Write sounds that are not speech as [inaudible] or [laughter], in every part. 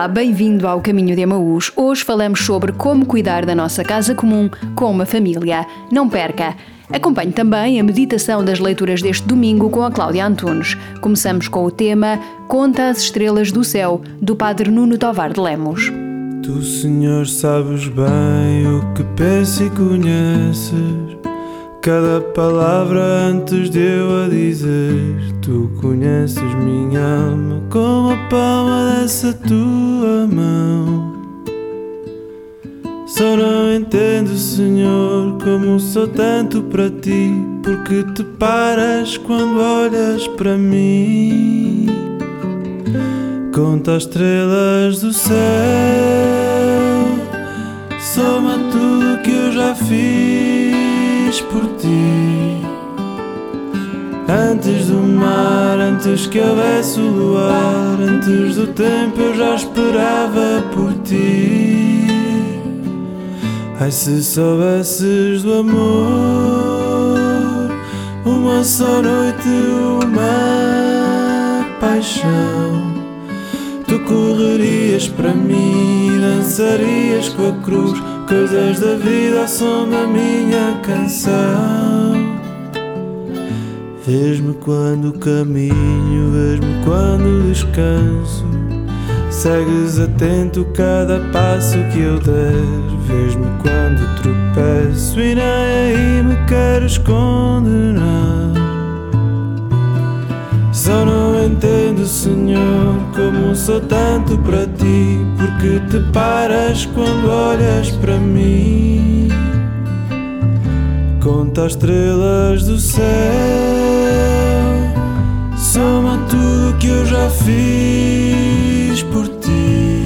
Olá, bem-vindo ao Caminho de Emaús. Hoje falamos sobre como cuidar da nossa casa comum com uma família. Não perca! Acompanhe também a meditação das leituras deste domingo com a Cláudia Antunes. Começamos com o tema Conta as Estrelas do Céu, do Padre Nuno Tovar de Lemos. Tu, Senhor, sabes bem o que penso e conheces. Cada palavra antes de eu a dizer, tu conheces minha alma como a palma dessa tua mão. Só não entendo, Senhor, como sou tanto para ti, porque te paras quando olhas para mim. Conta as estrelas do céu, soma tudo que eu já fiz por ti. Antes do mar, antes que houvesse o luar, antes do tempo eu já esperava por ti. Ai, se soubesses do amor, uma só noite, uma paixão. Tu correrias para mim, dançarias com a cruz, coisas da vida ao som da minha canção. Vês-me quando caminho, vês-me quando descanso. Segues atento cada passo que eu der. Vês-me quando tropeço e nem aí me queres condenar. Só não entendo, Senhor, como sou tanto para ti, porque te paras quando olhas para mim. Conta as estrelas do céu, soma tudo que eu já fiz por ti.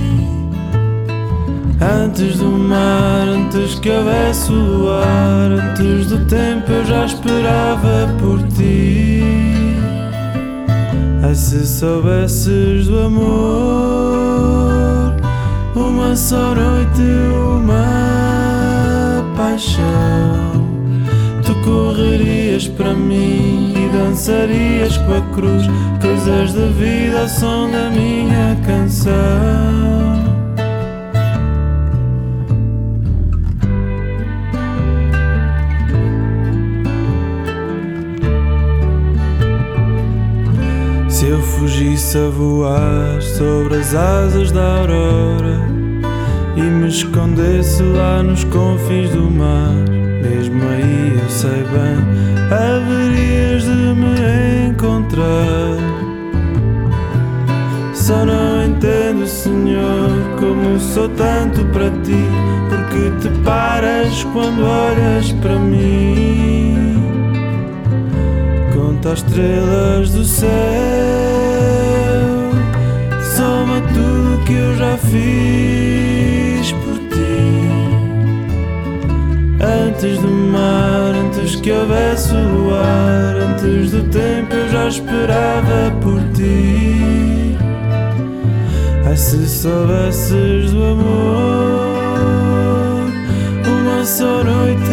Antes do mar, antes que houvesse o luar, antes do tempo eu já esperava por ti. Ai, se soubesses do amor, uma só noite, uma paixão. Correrias para mim e dançarias com a cruz, coisas da vida ao som da minha canção. Se eu fugisse a voar sobre as asas da aurora e me escondesse lá nos confins do mar, mesmo aí eu sei bem, haverias de me encontrar. Só não entendo, Senhor, como sou tanto para ti, porque te paras quando olhas para mim. Conta as estrelas do céu, soma tudo que eu já fiz Antes do mar, antes que houvesse o luar, antes do tempo eu já esperava por ti. Ai, se soubesses do amor, uma só noite,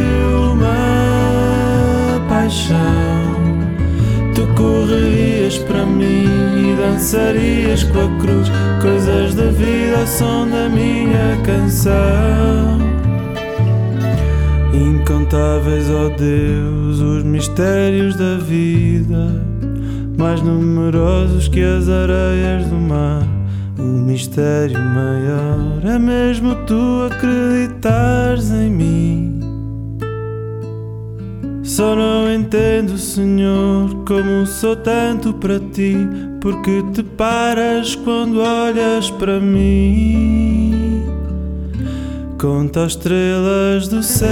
uma paixão. Tu correrias para mim e dançarias com a cruz, coisas da vida ao som da minha canção. Incontáveis, ó Deus, os mistérios da vida, mais numerosos que as areias do mar. O mistério maior é mesmo tu acreditares em mim. Só não entendo, Senhor, como sou tanto para ti, porque te paras quando olhas para mim. Conta as estrelas do céu,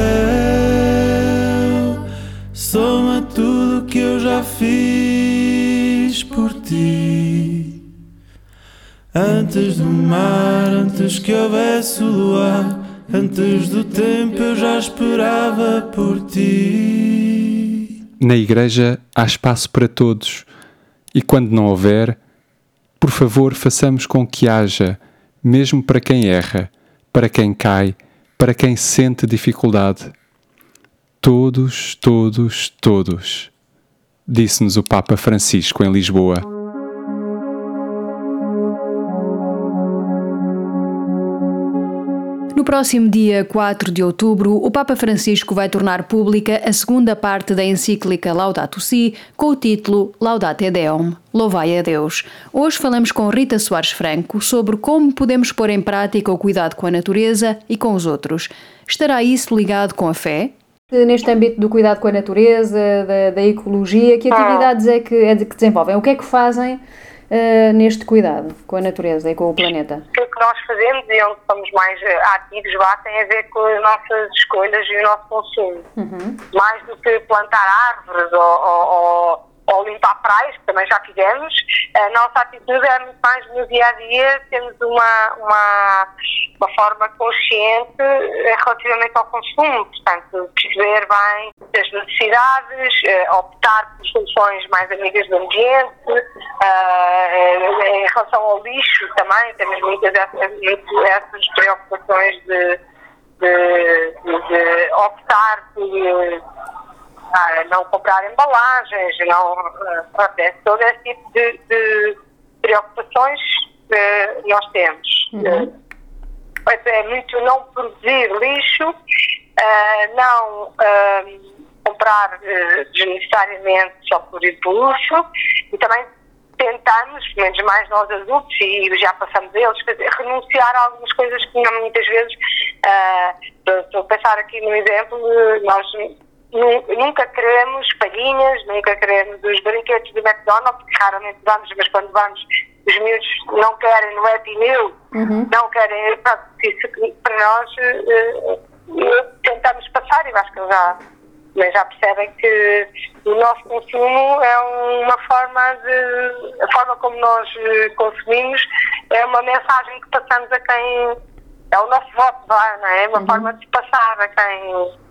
soma tudo que eu já fiz por ti. Antes do mar, antes que houvesse o luar, antes do tempo eu já esperava por ti. Na igreja há espaço para todos e quando não houver, por favor, façamos com que haja, mesmo para quem erra, para quem cai, para quem sente dificuldade. Todos, todos, todos, disse-nos o Papa Francisco em Lisboa. Próximo dia 4 de outubro, o Papa Francisco vai tornar pública a segunda parte da encíclica Laudato Si, com o título Laudate Deum, Louvai a Deus. Hoje falamos com Rita Soares Franco sobre como podemos pôr em prática o cuidado com a natureza e com os outros. Estará isso ligado com a fé? Neste âmbito do cuidado com a natureza, da, da ecologia, que atividades é que, é de que desenvolvem? O que é que fazem uh, neste cuidado com a natureza e com o planeta? O que nós fazemos e onde somos mais eh, ativos lá tem a ver com as nossas escolhas e o nosso consumo. Uhum. Mais do que plantar árvores ou, ou, ou, limpar praias, que também já fizemos, a nossa atitude é muito mais no dia a dia, temos uma, uma, uma forma consciente eh, relativamente ao consumo, portanto, perceber bem as necessidades, optar por soluções mais amigas do ambiente, Uh, em relação ao lixo também, temos muitas dessas, essas preocupações de, de, de optar por uh, não comprar embalagens, não, uh, todo esse tipo de, de preocupações que nós temos. Uhum. é muito não produzir lixo, não comprar desnecessariamente só por impulso e também tentamos, pelo menos mais nós adultos, e já passamos eles, renunciar a algumas coisas que muitas vezes, estou a pensar aqui no exemplo, nós nunca queremos palhinhas, nunca queremos os brinquedos do McDonald's, que raramente vamos, mas quando vamos, os miúdos não querem no Happy Meal, uhum. não querem, pronto, isso para nós uh, tentamos passar e acho que já mas já percebem que o nosso consumo é uma forma de. a forma como nós consumimos é uma mensagem que passamos a quem. é o nosso voto, não é? É uma uhum. forma de passar a quem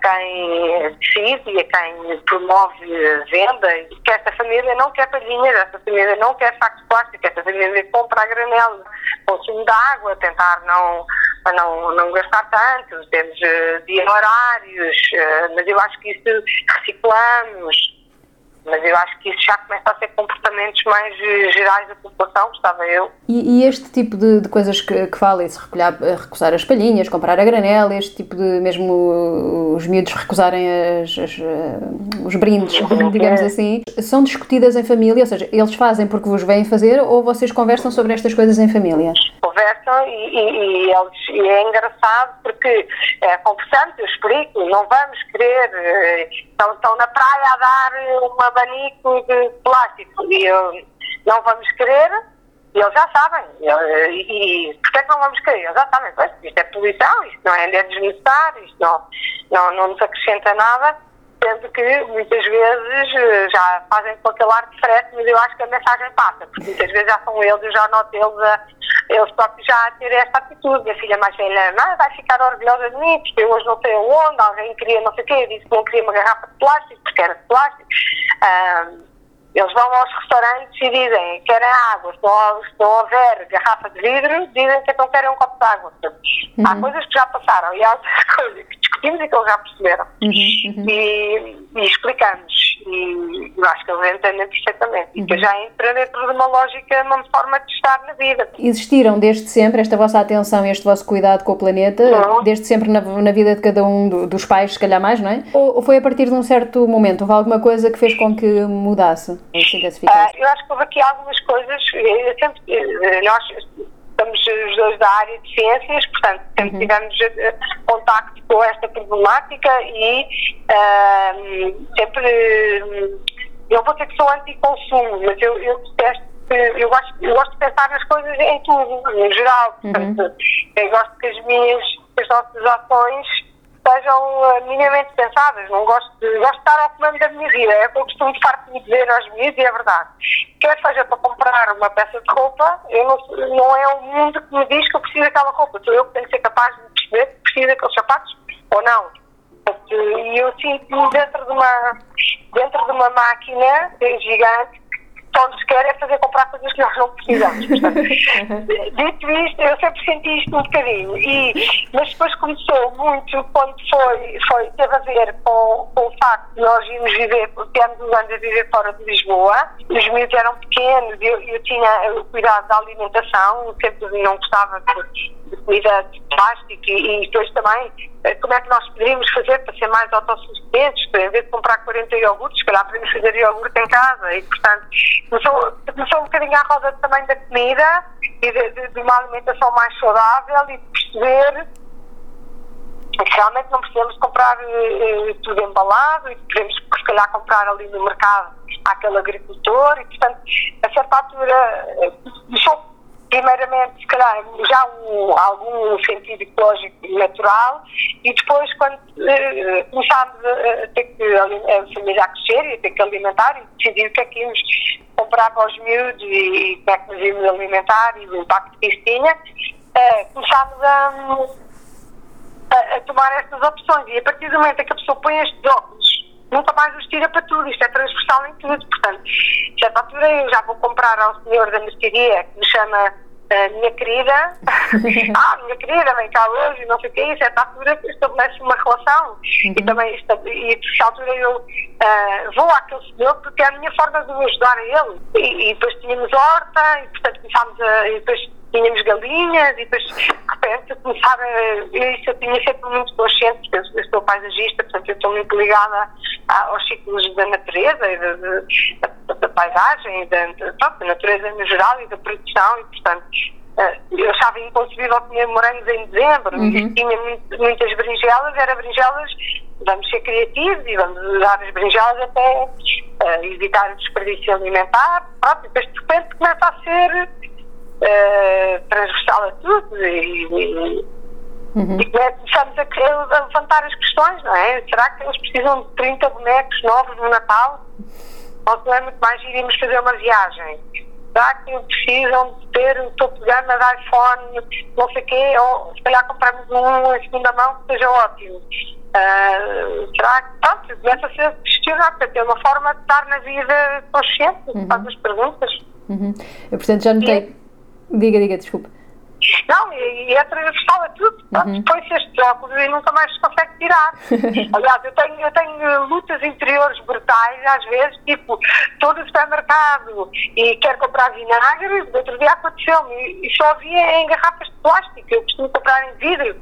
quem decide e a quem promove venda, que esta família não quer palhinhas, esta família não quer sacos de plástico, esta família compra a granela, consumo de água, tentar não não, não gastar tanto, temos uh, dia horários, uh, mas eu acho que isso reciclamos, mas eu acho que isso já começa a ser comportamentos mais uh, gerais da população, gostava eu. E, e este tipo de, de, coisas que, que fala, esse recolher, recusar as palhinhas, comprar a granela, este tipo de, mesmo os miúdos recusarem as, as, os brindes, [laughs] digamos assim, são discutidas em família, ou seja, eles fazem porque vos vêm fazer ou vocês conversam sobre estas coisas em família? conversam e, e, e, eles, é engraçado porque é, conversamos, eu explico, não vamos querer, eh, estão, estão na praia a dar um abanico de plástico e eu, não vamos querer, e eles já sabem. E, e porquê é que não vamos querer? Eles já sabem, pois, isto é poluição, isto não é, é desnecessário, isto não, não, não nos acrescenta nada sendo que muitas vezes eh, já fazem com aquele ar diferente, mas eu acho que a mensagem passa, porque muitas vezes já são eles, eu já noto eles, a, eles próprios já a ter esta atitude. Minha filha mais velha, não, vai ficar orgulhosa de mim, porque eu hoje não sei onde, alguém queria não sei o quê, disse que não queria uma garrafa de plástico, porque era de plástico. Um, eles vão aos restaurantes e dizem querem água, se não, houver garrafa de vidro, dizem que então querem um copo de água. Uhum. Há coisas que já passaram e há outras [laughs] coisas que discutimos e que eles já perceberam. Uhum. Uhum. E, e, explicamos. E eu acho que eles entendem perfeitamente. E uhum. já entra dentro de uma lógica, uma forma de estar na vida. Existiram desde sempre esta vossa atenção e este vosso cuidado com o planeta, uhum. desde sempre na, na, vida de cada um do, dos pais, se calhar mais, não é? Ou, ou foi a partir de um certo momento? Houve alguma coisa que fez com que mudasse? Uh, eu acho que houve aqui algumas coisas. Sempre, eh, nós estamos os dois da área de ciências, portanto, sempre uhum. tivemos uh, contacto com esta problemática e uh, sempre. eu vou ter que sou anti-consumo, mas eu, eu detesto eu gosto, eu gosto de pensar nas coisas em tudo, no geral. Uhum. Portanto, uhum. eu gosto que as minhas, as nossas ações sejam uh, minimamente pensadas. Não gosto de, gosto de estar ao comando da minha vida. É o que eu costumo farto de dizer aos meus e é verdade. Quer seja para comprar uma peça de roupa, eu não, não é o mundo que me diz que eu preciso daquela roupa. Sou eu que tenho que ser capaz de perceber que preciso daqueles sapatos ou não. E eu sinto-me dentro de uma, dentro de uma máquina gigante que só nos quer é fazer comprar coisas que nós não precisamos. Portanto, [laughs] dito isto, eu sempre senti isto um bocadinho. E, mas depois começou muito quando foi, foi teve a ver com, com o facto de nós irmos viver, temos uns anos a viver fora de Lisboa, os miúdos eram pequenos, eu, eu tinha o cuidado da alimentação, sempre não gostava de, de comida de plástico e, e depois também como é que nós poderíamos fazer para ser mais autossuficientes, em vez de comprar 40 iogurtes, se calhar podemos fazer iogurte em casa. E, portanto, começou, começou um bocadinho à roda também da comida e de, de, de uma alimentação mais saudável e de perceber que realmente não precisamos comprar uh, tudo embalado e podemos, se calhar, comprar ali no mercado aquele agricultor e, portanto, a certa altura, uh, primeiramente, se calhar, já um, algum sentido ecológico natural e depois, quando uh, começámos a, ter que, a família a crescer e a ter que alimentar e decidir o que é que íamos comprar para os miúdos e, e como é que nos íamos alimentar e o impacto que isso tinha, uh, começámos a, a, a, tomar estas opções. E a partir do momento em que a pessoa põe estes óculos nunca mais os tira para tudo, isto é transversal em tudo, portanto, certa altura eu já vou comprar ao senhor da mercearia que me chama uh, minha querida, [laughs] ah, minha querida, vem cá hoje, não sei o que, e certa altura estabelece uma relação. Uhum. e também, e a certa altura eu uh, vou àquele senhor porque é a minha forma de o ajudar a ele, e, e depois tínhamos horta, e portanto começámos a, e depois tínhamos galinhas e depois de repente começar a. Isso eu tinha sempre muito consciente, porque eu, eu sou paisagista, portanto eu estou muito ligada aos ciclos da natureza e da, da, da paisagem, da, da, da natureza no geral e da produção e portanto eh, eu achava inconcebível comer morangos em dezembro uhum. tinha muito, muitas berinjelas, era berinjelas, vamos ser criativos e vamos usar as berinjelas até uh, evitar o desperdício alimentar, pronto, e depois de repente começa a ser uh, transversal a tudo e, e, uhum. e começamos a, a, levantar as questões, não é? Será que eles precisam de 30 bonecos novos no Natal? Ou não é muito mais iríamos fazer uma viagem? Será que precisam de ter o topo de gama de iPhone, não sei o quê, ou se calhar comprarmos um em segunda mão que seja ótimo? Uh, será que, pronto, começa-se a questionar, para ter uma forma de estar na vida consciente, uhum. faz as perguntas. Uhum. Eu, portanto, já notei, Diga, diga, desculpa. Não, e, e é transversal a tudo. Uhum. Põe-se estes óculos e nunca mais se consegue tirar. [laughs] Aliás, eu tenho, eu tenho lutas interiores brutais, às vezes, tipo, estou no supermercado e quero comprar vinagre, outro dia aconteceu-me e só havia em garrafas de plástico. Eu costumo comprar em vidro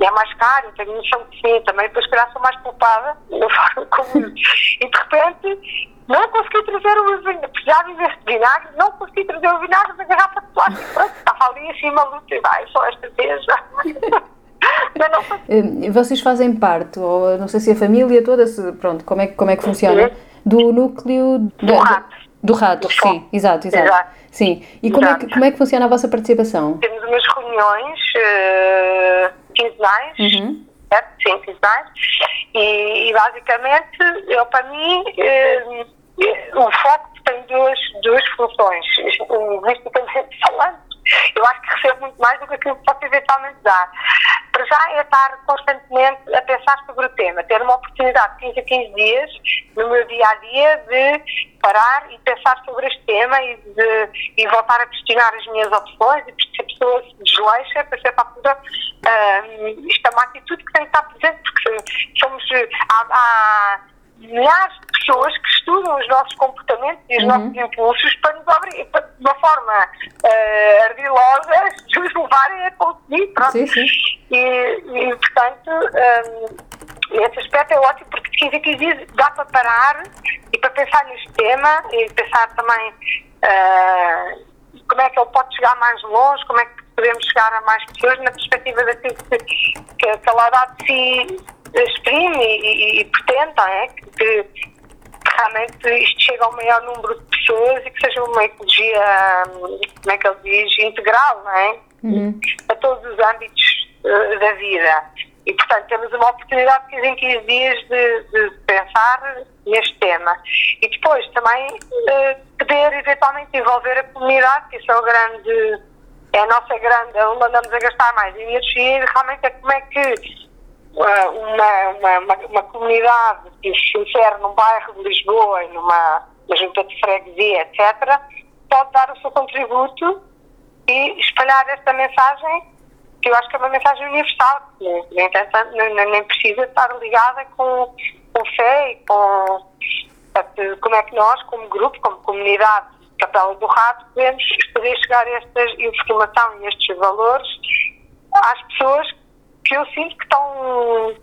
e é mais caro, tenho noção que sim, também depois, se calhar, sou mais poupada da forma como. e de repente não consegui trazer o vinagre, precisava de vinagre, não consegui trazer o vinagre da garrafa de plástico. Pronto, estava ali assim maluca e vai, só esta vez. Hum, vocês fazem parte, ou não sei se a família toda, se, pronto, como é, como é que funciona? Do núcleo do, do rato. Do rato, do sim, exato, exato, exato. Sim. E como é, que, como é que funciona a vossa participação? Temos umas reuniões uh, quinzenais, uhum. certo? Sim, quinzenais. E, e basicamente, eu para mim. Uh, o foco tem duas, duas funções, linguisticamente falando. Eu acho que recebo muito mais do que aquilo que posso eventualmente dar. Para já é estar constantemente a pensar sobre o tema, ter uma oportunidade de 15 a 15 dias no meu dia a dia de parar e pensar sobre este tema e, de, e voltar a questionar as minhas opções e se a pessoa se desleixa, para ser altura, uh, isto é uma atitude que tem que estar presente, porque somos. Há milhares de pessoas que estudam os nossos comportamentos e os uhum. nossos impulsos para nos abrir, para, de uma forma uh, ardilosa, [laughs] nos levarem a conseguir. Pronto. Sim, sim. E, e, portanto, um, esse aspecto é ótimo porque de 15 a 15 dias dá para parar e para pensar neste tema e pensar também uh, como é que ele pode chegar mais longe, como é que podemos chegar a mais pessoas na perspectiva daquilo que, que, que a Laudade se exprime e, e, e pretende, é? Que, que, realmente isto chegue ao maior número de pessoas e que seja uma ecologia, como é que ele diz, integral, não é? Uhum. A todos os âmbitos uh, da vida. E, portanto, temos uma oportunidade de 15 em 15 dias de, de pensar neste tema. E depois também uh, poder eventualmente envolver a comunidade, que isso é o grande, é a nossa grande, onde andamos a gastar mais energia, realmente é como é que uma, uma, uma, uma comunidade que se insere num bairro de Lisboa numa, uma junta de freguesia, etc., pode dar o seu contributo e espalhar esta mensagem, que eu acho que é uma mensagem universal, que nem, nem, nem precisa estar ligada com, com fé e com. Como é que nós, como grupo, como comunidade Capela do Rato, podemos poder chegar a esta informação e estes valores às pessoas que eu sinto que estão,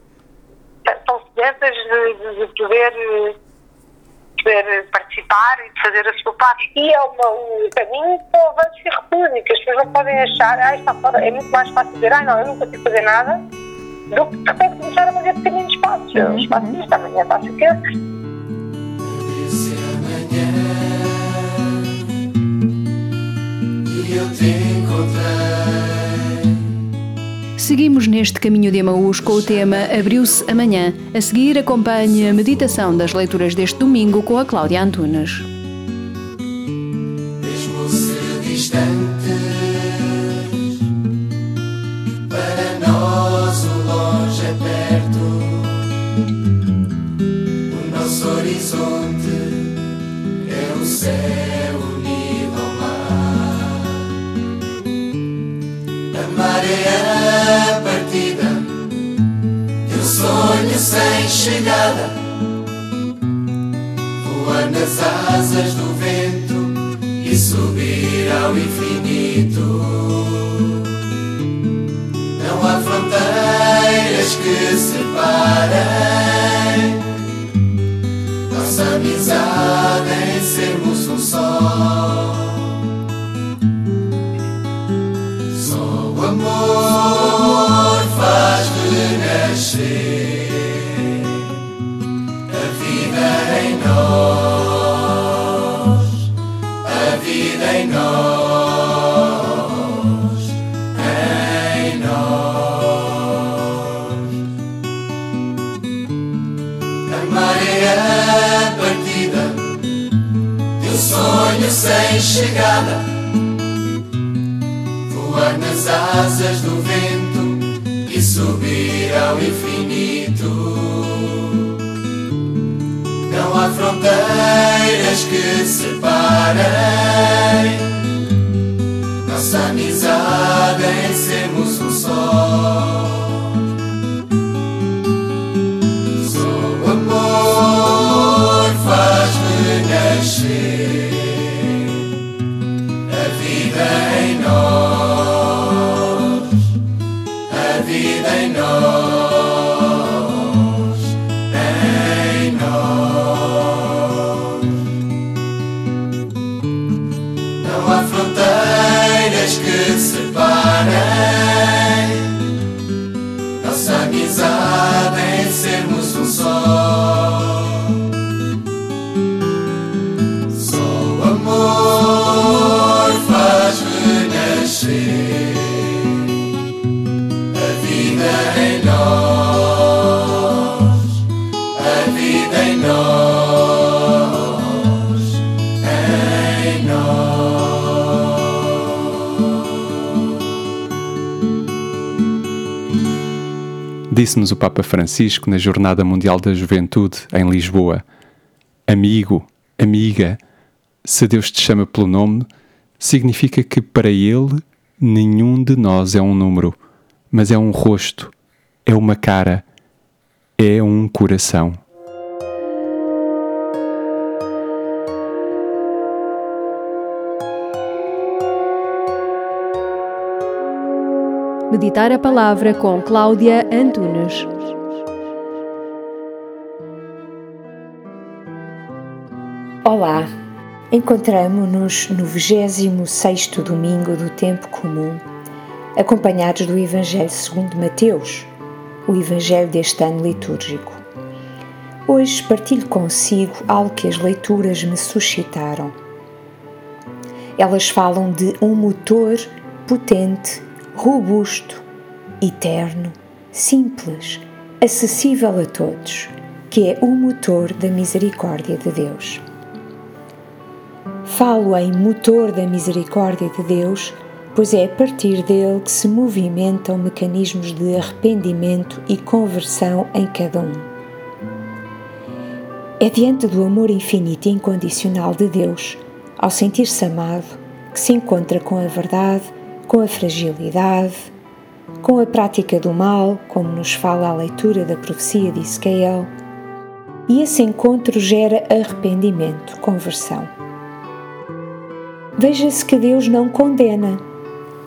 estão sedentas de, de, de poder poder participar e de fazer a sua parte. E é uma, um caminho para o avanço e república. As pessoas não podem achar, ah, está fora, é muito mais fácil dizer, ah, não, eu não consigo fazer nada, do que de repente começar a fazer pequeninos passos. Uhum. Um espaço disto, amanhã faço aquilo. eu te encontrei. Seguimos neste caminho de Emaús com o tema Abriu-se Amanhã. A seguir, acompanhe a meditação das leituras deste domingo com a Cláudia Antunes. Ao infinito. Não há fronteiras que separem nossa amizade em sermos um só. Chegada, voar nas asas do vento e subir ao infinito. Não há fronteiras que separem nossa amizade em sermos um só. O amor faz renascer. Señor. Disse-nos o Papa Francisco na Jornada Mundial da Juventude em Lisboa: Amigo, amiga, se Deus te chama pelo nome, significa que para Ele nenhum de nós é um número, mas é um rosto, é uma cara, é um coração. Meditar a Palavra com Cláudia Antunes. Olá, encontramo-nos no 26 domingo do Tempo Comum, acompanhados do Evangelho segundo Mateus, o Evangelho deste ano litúrgico. Hoje partilho consigo algo que as leituras me suscitaram. Elas falam de um motor potente robusto, eterno, simples, acessível a todos, que é o motor da misericórdia de Deus. Falo em motor da misericórdia de Deus, pois é a partir dele que se movimentam mecanismos de arrependimento e conversão em cada um. É diante do amor infinito e incondicional de Deus, ao sentir-se amado, que se encontra com a verdade, com a fragilidade, com a prática do mal, como nos fala a leitura da profecia de Iscael, e esse encontro gera arrependimento, conversão. Veja-se que Deus não condena.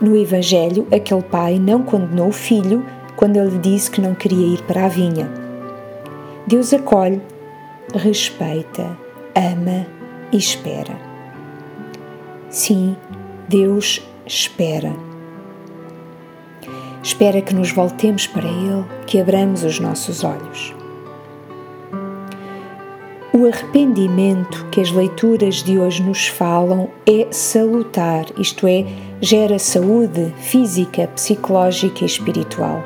No Evangelho, aquele pai não condenou o filho quando ele disse que não queria ir para a vinha. Deus acolhe, respeita, ama e espera. Sim, Deus espera. Espera que nos voltemos para Ele, que abramos os nossos olhos. O arrependimento que as leituras de hoje nos falam é salutar, isto é, gera saúde física, psicológica e espiritual.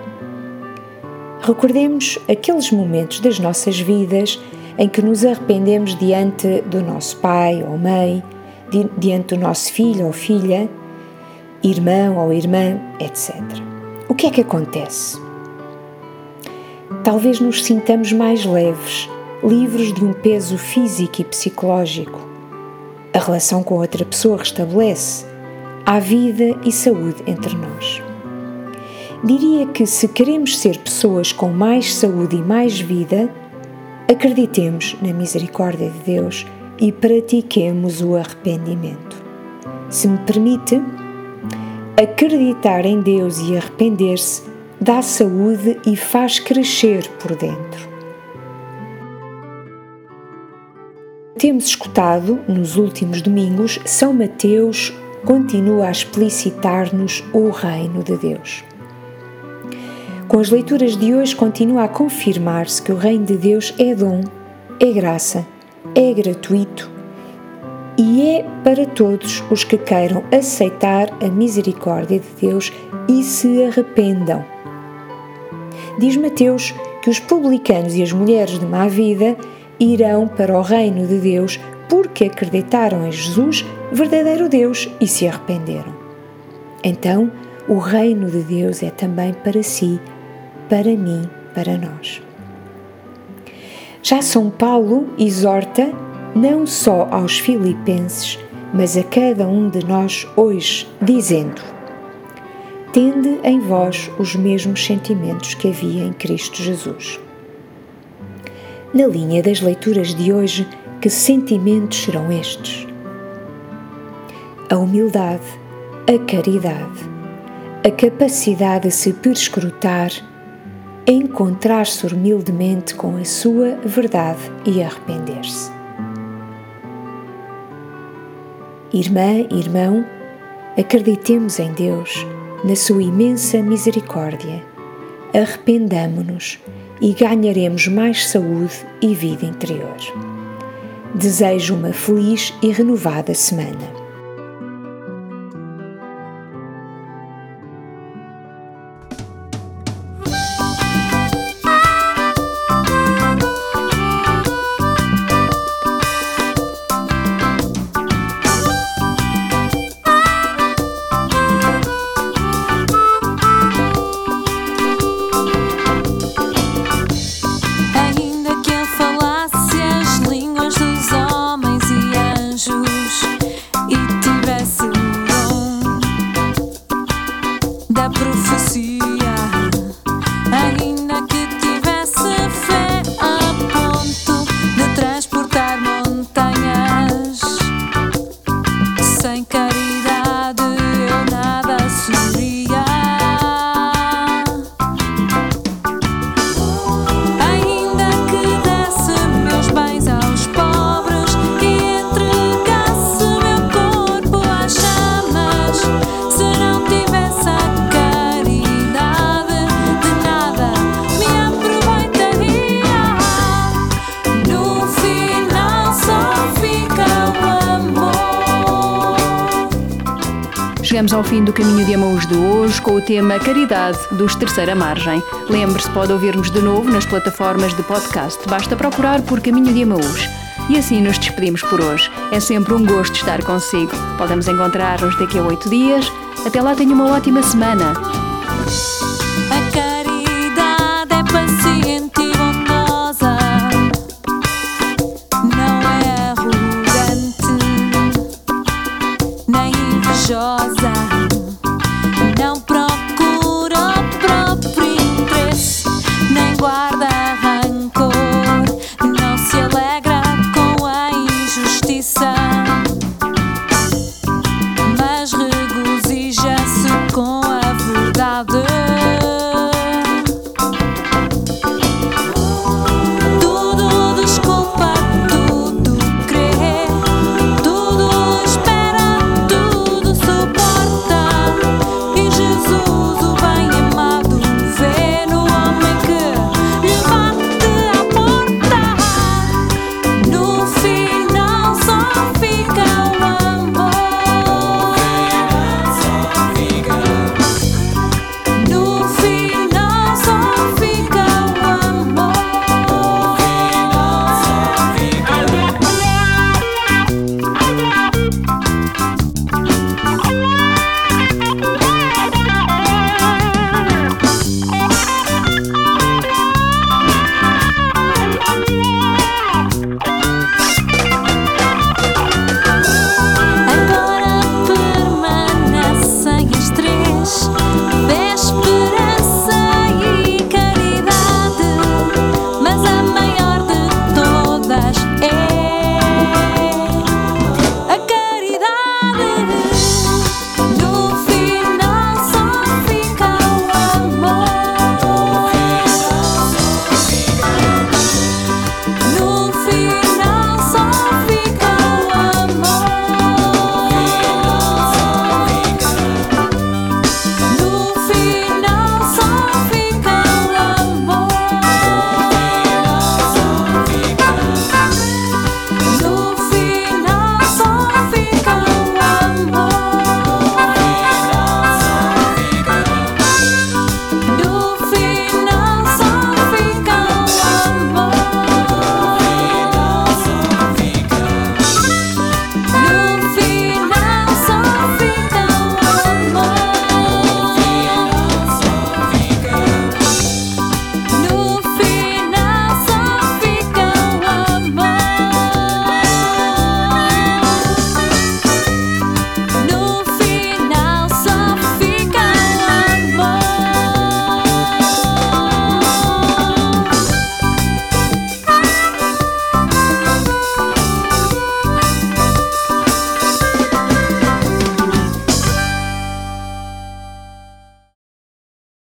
Recordemos aqueles momentos das nossas vidas em que nos arrependemos diante do nosso pai ou mãe, diante do nosso filho ou filha, irmão ou irmã, etc. O que é que acontece? Talvez nos sintamos mais leves livres de um peso físico e psicológico. A relação com outra pessoa restabelece. Há vida e saúde entre nós. Diria que se queremos ser pessoas com mais saúde e mais vida, acreditemos na misericórdia de Deus e pratiquemos o arrependimento. Se me permite, acreditar em Deus e arrepender-se dá saúde e faz crescer por dentro. Temos escutado nos últimos domingos, São Mateus continua a explicitar-nos o reino de Deus. Com as leituras de hoje, continua a confirmar-se que o reino de Deus é dom, é graça, é gratuito e é para todos os que queiram aceitar a misericórdia de Deus e se arrependam. Diz Mateus que os publicanos e as mulheres de má vida irão para o reino de Deus porque acreditaram em Jesus, verdadeiro Deus, e se arrependeram. Então, o reino de Deus é também para si, para mim, para nós. Já São Paulo exorta não só aos filipenses, mas a cada um de nós hoje, dizendo: Tende em vós os mesmos sentimentos que havia em Cristo Jesus na linha das leituras de hoje, que sentimentos serão estes? A humildade, a caridade, a capacidade de se perscrutar, encontrar-se humildemente com a sua verdade e arrepender-se. Irmã, irmão, acreditemos em Deus, na sua imensa misericórdia. Arrependamo-nos e ganharemos mais saúde e vida interior. Desejo uma feliz e renovada semana. Chegamos ao fim do Caminho de Amaús de hoje com o tema Caridade dos Terceira Margem. Lembre-se, pode ouvir-nos de novo nas plataformas de podcast. Basta procurar por Caminho de Amaús. E assim nos despedimos por hoje. É sempre um gosto estar consigo. Podemos encontrar-nos daqui a oito dias. Até lá, tenha uma ótima semana. thank you